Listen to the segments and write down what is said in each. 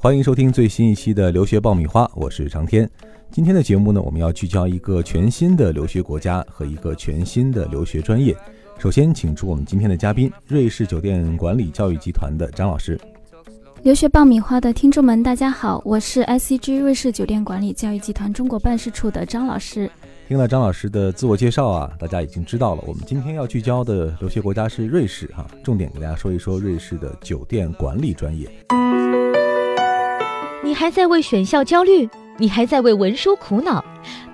欢迎收听最新一期的留学爆米花，我是长天。今天的节目呢，我们要聚焦一个全新的留学国家和一个全新的留学专业。首先，请出我们今天的嘉宾，瑞士酒店管理教育集团的张老师。留学爆米花的听众们，大家好，我是 ICG 瑞士酒店管理教育集团中国办事处的张老师。听了张老师的自我介绍啊，大家已经知道了，我们今天要聚焦的留学国家是瑞士哈，重点给大家说一说瑞士的酒店管理专业。还在为选校焦虑？你还在为文书苦恼？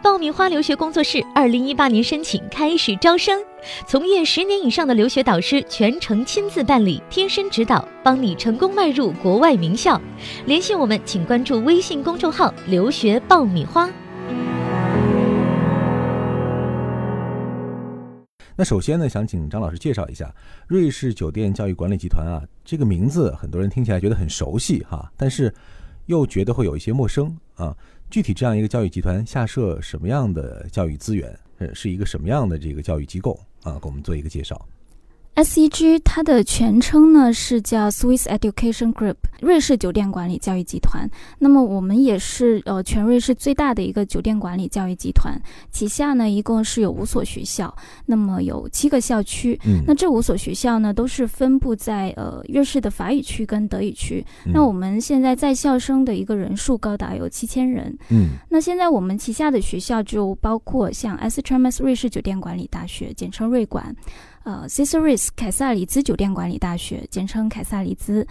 爆米花留学工作室二零一八年申请开始招生，从业十年以上的留学导师全程亲自办理，贴身指导，帮你成功迈入国外名校。联系我们，请关注微信公众号“留学爆米花”。那首先呢，想请张老师介绍一下瑞士酒店教育管理集团啊，这个名字很多人听起来觉得很熟悉哈，但是。又觉得会有一些陌生啊，具体这样一个教育集团下设什么样的教育资源，呃，是一个什么样的这个教育机构啊？给我们做一个介绍。SEG 它的全称呢是叫 Swiss Education Group，瑞士酒店管理教育集团。那么我们也是呃全瑞士最大的一个酒店管理教育集团，旗下呢一共是有五所学校，那么有七个校区。嗯，那这五所学校呢都是分布在呃瑞士的法语区跟德语区。那我们现在在校生的一个人数高达有七千人。嗯，那现在我们旗下的学校就包括像 s t r m s 瑞士酒店管理大学，简称瑞管。呃，Ciceris 凯撒里兹酒店管理大学，简称凯撒里兹。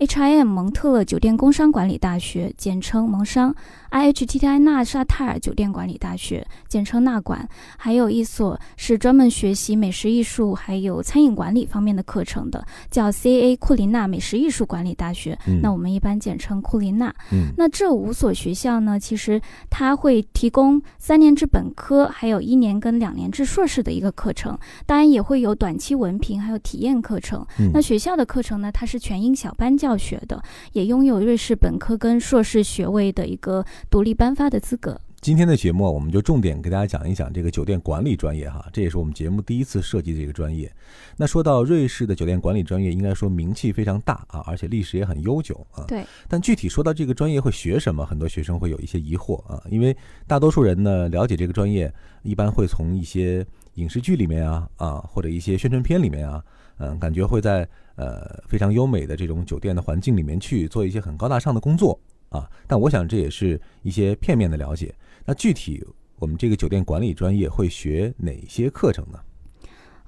HIM 蒙特勒酒店工商管理大学，简称蒙商；IHTTI 纳沙泰尔酒店管理大学，简称纳管。还有一所是专门学习美食艺术还有餐饮管理方面的课程的，叫 CA 库林纳美食艺术管理大学。那我们一般简称库林纳。那这五所学校呢，其实它会提供三年制本科，还有一年跟两年制硕士的一个课程，当然也会有短期文凭还有体验课程。那学校的课程呢，它是全英小班教。教学的，也拥有瑞士本科跟硕士学位的一个独立颁发的资格。今天的节目，我们就重点给大家讲一讲这个酒店管理专业哈，这也是我们节目第一次设计这个专业。那说到瑞士的酒店管理专业，应该说名气非常大啊，而且历史也很悠久啊。对。但具体说到这个专业会学什么，很多学生会有一些疑惑啊，因为大多数人呢了解这个专业，一般会从一些影视剧里面啊啊，或者一些宣传片里面啊。嗯，感觉会在呃非常优美的这种酒店的环境里面去做一些很高大上的工作啊，但我想这也是一些片面的了解。那具体我们这个酒店管理专业会学哪些课程呢？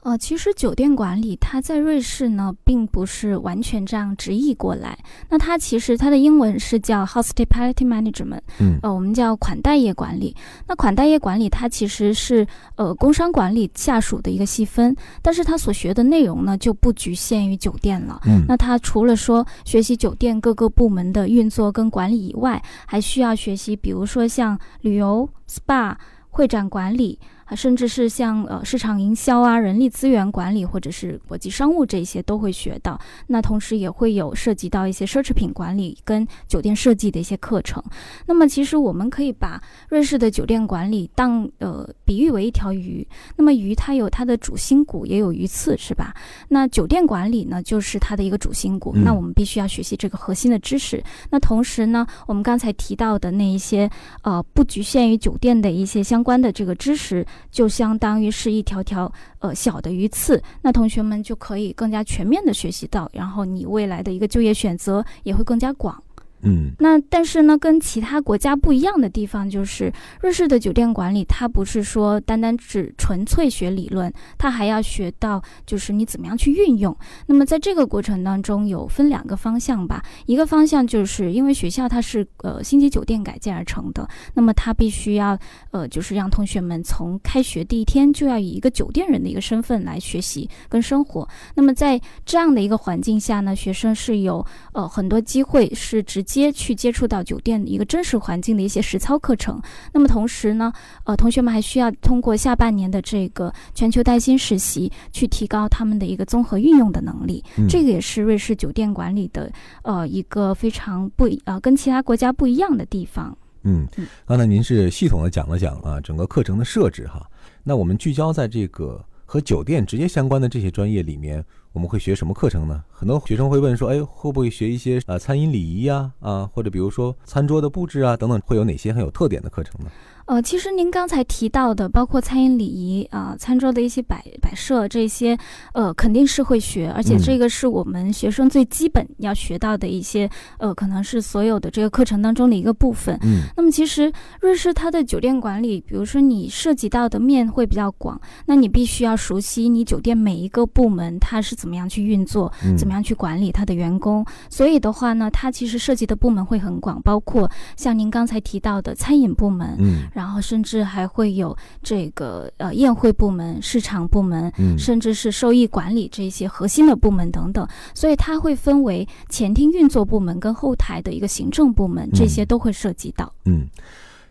呃，其实酒店管理它在瑞士呢，并不是完全这样直译过来。那它其实它的英文是叫 Hospitality Management，嗯，呃，我们叫款待业管理。那款待业管理它其实是呃工商管理下属的一个细分，但是它所学的内容呢就不局限于酒店了。嗯，那它除了说学习酒店各个部门的运作跟管理以外，还需要学习，比如说像旅游、SPA、会展管理。甚至是像呃市场营销啊、人力资源管理或者是国际商务这些都会学到。那同时也会有涉及到一些奢侈品管理跟酒店设计的一些课程。那么其实我们可以把瑞士的酒店管理当呃比喻为一条鱼。那么鱼它有它的主心骨，也有鱼刺，是吧？那酒店管理呢，就是它的一个主心骨。那我们必须要学习这个核心的知识。那同时呢，我们刚才提到的那一些呃不局限于酒店的一些相关的这个知识。就相当于是一条条呃小的鱼刺，那同学们就可以更加全面的学习到，然后你未来的一个就业选择也会更加广。嗯，那但是呢，跟其他国家不一样的地方就是，瑞士的酒店管理它不是说单单只纯粹学理论，它还要学到就是你怎么样去运用。那么在这个过程当中，有分两个方向吧。一个方向就是因为学校它是呃星级酒店改建而成的，那么它必须要呃就是让同学们从开学第一天就要以一个酒店人的一个身份来学习跟生活。那么在这样的一个环境下呢，学生是有呃很多机会是直。接去接触到酒店一个真实环境的一些实操课程，那么同时呢，呃，同学们还需要通过下半年的这个全球带薪实习，去提高他们的一个综合运用的能力。这个也是瑞士酒店管理的呃一个非常不呃跟其他国家不一样的地方。嗯，刚才您是系统的讲了讲啊整个课程的设置哈，那我们聚焦在这个和酒店直接相关的这些专业里面，我们会学什么课程呢？很多学生会问说，哎，会不会学一些呃餐饮礼仪呀，啊，或者比如说餐桌的布置啊等等，会有哪些很有特点的课程呢？呃，其实您刚才提到的，包括餐饮礼仪啊、餐桌的一些摆摆设这些，呃，肯定是会学，而且这个是我们学生最基本要学到的一些，呃，可能是所有的这个课程当中的一个部分。嗯，那么其实瑞士它的酒店管理，比如说你涉及到的面会比较广，那你必须要熟悉你酒店每一个部门它是怎么样去运作，怎么样去管理它的员工。所以的话呢，它其实涉及的部门会很广，包括像您刚才提到的餐饮部门。嗯。然后甚至还会有这个呃宴会部门、市场部门，嗯，甚至是收益管理这些核心的部门等等，所以它会分为前厅运作部门跟后台的一个行政部门，这些都会涉及到。嗯，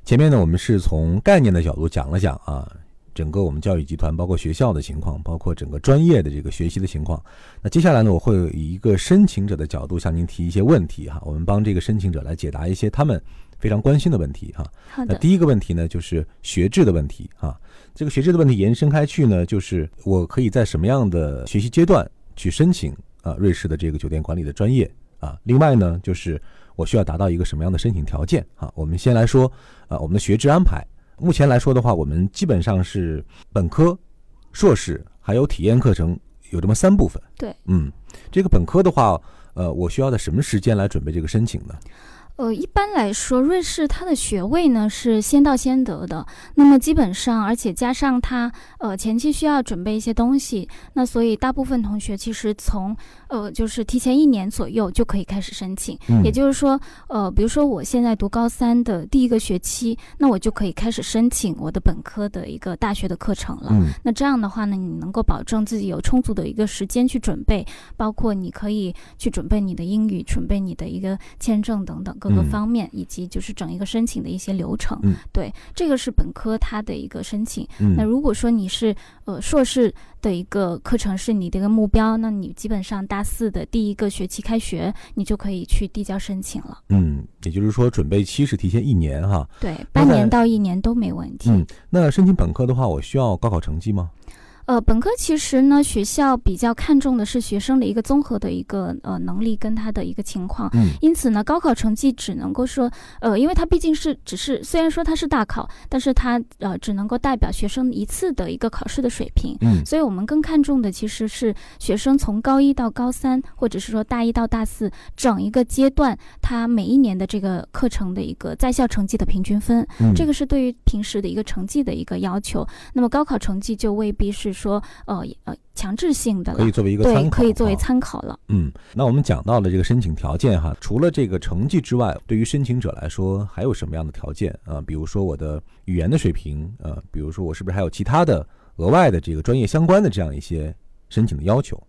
前面呢我们是从概念的角度讲了讲啊，整个我们教育集团包括学校的情况，包括整个专业的这个学习的情况。那接下来呢，我会以一个申请者的角度向您提一些问题哈，我们帮这个申请者来解答一些他们。非常关心的问题哈，那第一个问题呢，就是学制的问题啊。这个学制的问题延伸开去呢，就是我可以在什么样的学习阶段去申请啊瑞士的这个酒店管理的专业啊？另外呢，就是我需要达到一个什么样的申请条件啊？我们先来说啊，我们的学制安排。目前来说的话，我们基本上是本科、硕士还有体验课程有这么三部分。对，嗯，这个本科的话，呃，我需要在什么时间来准备这个申请呢？呃，一般来说，瑞士它的学位呢是先到先得的。那么基本上，而且加上它呃前期需要准备一些东西，那所以大部分同学其实从呃就是提前一年左右就可以开始申请。也就是说，呃，比如说我现在读高三的第一个学期，那我就可以开始申请我的本科的一个大学的课程了。那这样的话呢，你能够保证自己有充足的一个时间去准备，包括你可以去准备你的英语，准备你的一个签证等等各。各方面以及就是整一个申请的一些流程，对，这个是本科它的一个申请。那如果说你是呃硕士的一个课程是你的一个目标，那你基本上大四的第一个学期开学，你就可以去递交申请了。嗯，也就是说准备期是提前一年哈。对，半年到一年都没问题。嗯，那申请本科的话，我需要高考成绩吗？呃，本科其实呢，学校比较看重的是学生的一个综合的一个呃能力跟他的一个情况。嗯，因此呢，高考成绩只能够说，呃，因为它毕竟是只是虽然说它是大考，但是它呃只能够代表学生一次的一个考试的水平。嗯，所以我们更看重的其实是学生从高一到高三，或者是说大一到大四整一个阶段，他每一年的这个课程的一个在校成绩的平均分。嗯，这个是对于平时的一个成绩的一个要求。那么高考成绩就未必是。说呃呃强制性的可以作为一个参考可以作为参考了。嗯，那我们讲到了这个申请条件哈，除了这个成绩之外，对于申请者来说还有什么样的条件啊？比如说我的语言的水平呃，比如说我是不是还有其他的额外的这个专业相关的这样一些申请的要求？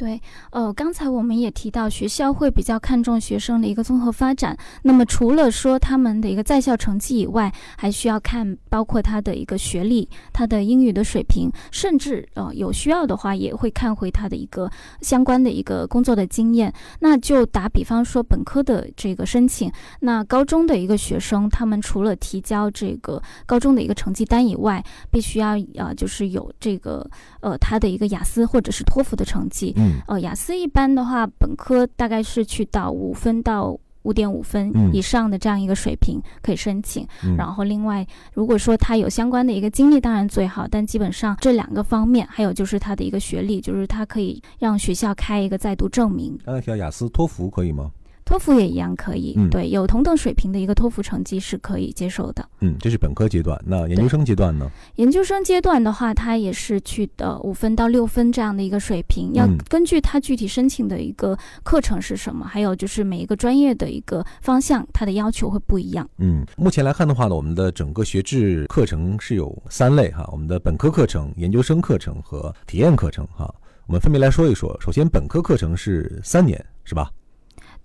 对，呃，刚才我们也提到，学校会比较看重学生的一个综合发展。那么除了说他们的一个在校成绩以外，还需要看包括他的一个学历、他的英语的水平，甚至呃有需要的话，也会看回他的一个相关的一个工作的经验。那就打比方说，本科的这个申请，那高中的一个学生，他们除了提交这个高中的一个成绩单以外，必须要呃就是有这个呃他的一个雅思或者是托福的成绩。呃，雅思一般的话，本科大概是去到五分到五点五分以上的这样一个水平可以申请。然后另外，如果说他有相关的一个经历，当然最好。但基本上这两个方面，还有就是他的一个学历，就是他可以让学校开一个在读证明。刚才提到雅思、托福可以吗？托福也一样可以，对，有同等水平的一个托福成绩是可以接受的。嗯，这是本科阶段。那研究生阶段呢？研究生阶段的话，它也是去的五分到六分这样的一个水平，要根据它具体申请的一个课程是什么，还有就是每一个专业的一个方向，它的要求会不一样。嗯，目前来看的话呢，我们的整个学制课程是有三类哈，我们的本科课程、研究生课程和体验课程哈，我们分别来说一说。首先，本科课程是三年，是吧？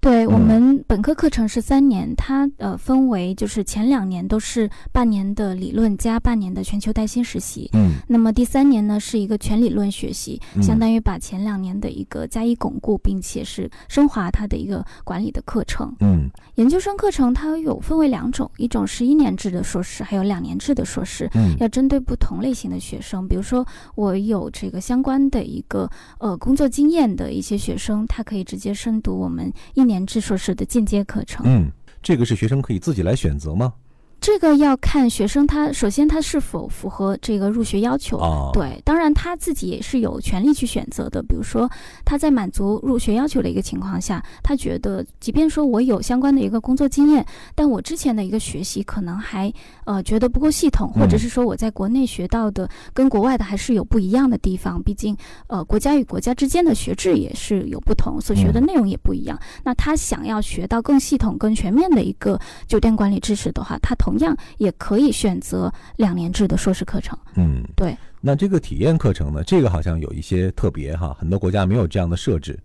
对我们本科课程是三年，它呃分为就是前两年都是半年的理论加半年的全球带薪实习，嗯。那么第三年呢是一个全理论学习，嗯。相当于把前两年的一个加以巩固，并且是升华它的一个管理的课程。嗯。研究生课程它有分为两种，一种是一年制的硕士，还有两年制的硕士。嗯。要针对不同类型的学生，比如说我有这个相关的一个呃工作经验的一些学生，他可以直接深读我们一年制硕士的进阶课程。嗯，这个是学生可以自己来选择吗？这个要看学生他首先他是否符合这个入学要求。啊，，对，当然他自己也是有权利去选择的。比如说，他在满足入学要求的一个情况下，他觉得，即便说我有相关的一个工作经验，但我之前的一个学习可能还呃觉得不够系统，或者嗯是说我在国内学到的跟国外的还是有不一样的地方。毕竟，呃，国家与国家之间的学制也是有不同，所学的嗯内容也不一样。那他想要学到更系统、更全面的一个酒店管理知识的话，他同样也可以选择两年制的硕士课程。嗯，对。那这个体验课程呢？这个好像有一些特别哈，很多国家没有这样的设置。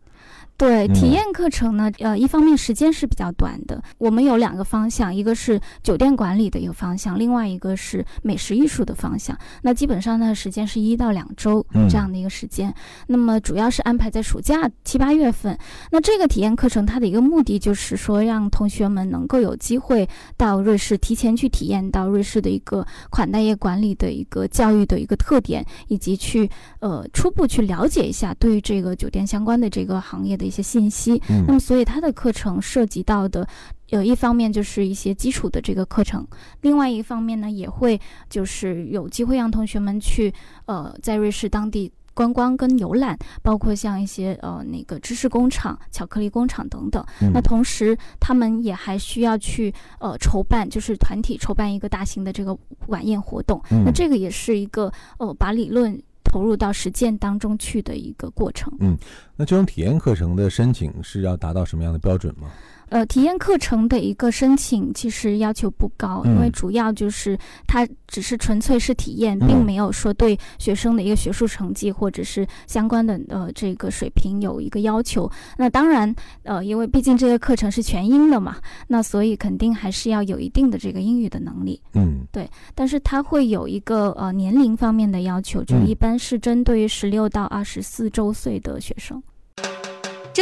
对嗯体验课程呢，呃，一方面时间是比较短的，我们有两个方向，一个是酒店管理的一个方向，另外一个是美食艺术的方向。那基本上呢，时间是一到两周嗯这样的一个时间。那么主要是安排在暑假七八月份。那这个体验课程它的一个目的就是说，让同学们能够有机会到瑞士，提前去体验到瑞士的一个款待业管理的一个教育的一个特点，以及去呃初步去了解一下对于这个酒店相关的这个行业的一些信息。嗯那么，所以他的课程涉及到的，有一方面就是一些基础的这个课程，另外一方面呢，也会就是有机会让同学们去呃在瑞士当地。观光跟游览，包括像一些呃那个知识工厂、巧克力工厂等等。嗯那同时，他们也还需要去呃筹办，就是团体筹办一个大型的这个晚宴活动。嗯那这个也是一个呃把理论投入到实践当中去的一个过程。嗯那这种体验课程的申请是要达到什么样的标准吗？呃，体验课程的一个申请其实要求不高，因为嗯主要就是它只是纯粹是体验，嗯并没有说对学生的一个学术成绩或者是相关的呃这个水平有一个要求。那当然，呃，因为毕竟这个课程是全英的嘛，那所以肯定还是要有一定的这个英语的能力。嗯对但是它会有一个呃年龄方面的要求，就嗯一般是针对于十六到二十四周岁的学生。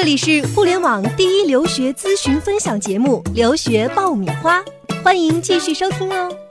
这里是互联网第一留学咨询分享节目《留学爆米花》，欢迎继续收听哦。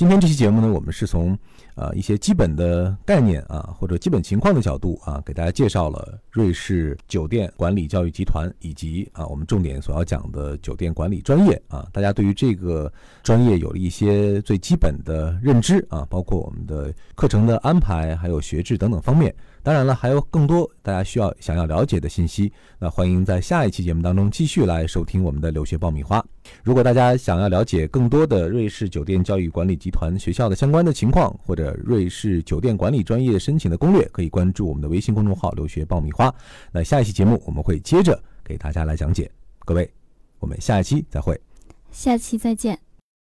今天这期节目呢，我们是从呃一些基本的概念啊，或者基本情况的角度啊，给大家介绍了瑞士酒店管理教育集团以及啊我们重点所要讲的酒店管理专业啊，大家对于这个专业有了一些最基本的认知啊，包括我们的课程的安排，还有学制等等方面。当然了，还有更多大家需要想要了解的信息，那欢迎在下一期节目当中继续来收听我们的留学爆米花。如果大家想要了解更多的瑞士酒店教育管理集团学校的相关的情况，或者瑞士酒店管理专业申请的攻略，可以关注我们的微信公众号“留学爆米花”。那下一期节目我们会接着给大家来讲解。各位，我们下一期再会。下期再见。